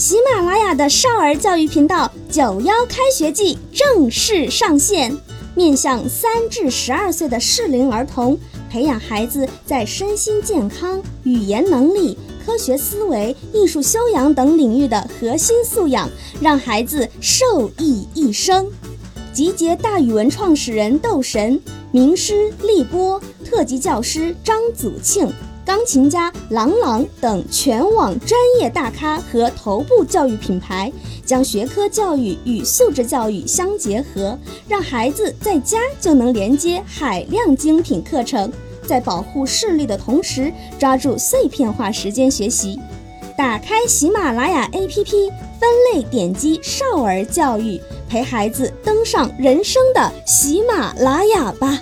喜马拉雅的少儿教育频道九幺开学季正式上线，面向三至十二岁的适龄儿童，培养孩子在身心健康、语言能力、科学思维、艺术修养等领域的核心素养，让孩子受益一生。集结大语文创始人窦神、名师立波、特级教师张祖庆。钢琴家郎朗等全网专业大咖和头部教育品牌，将学科教育与素质教育相结合，让孩子在家就能连接海量精品课程，在保护视力的同时，抓住碎片化时间学习。打开喜马拉雅 APP，分类点击少儿教育，陪孩子登上人生的喜马拉雅吧。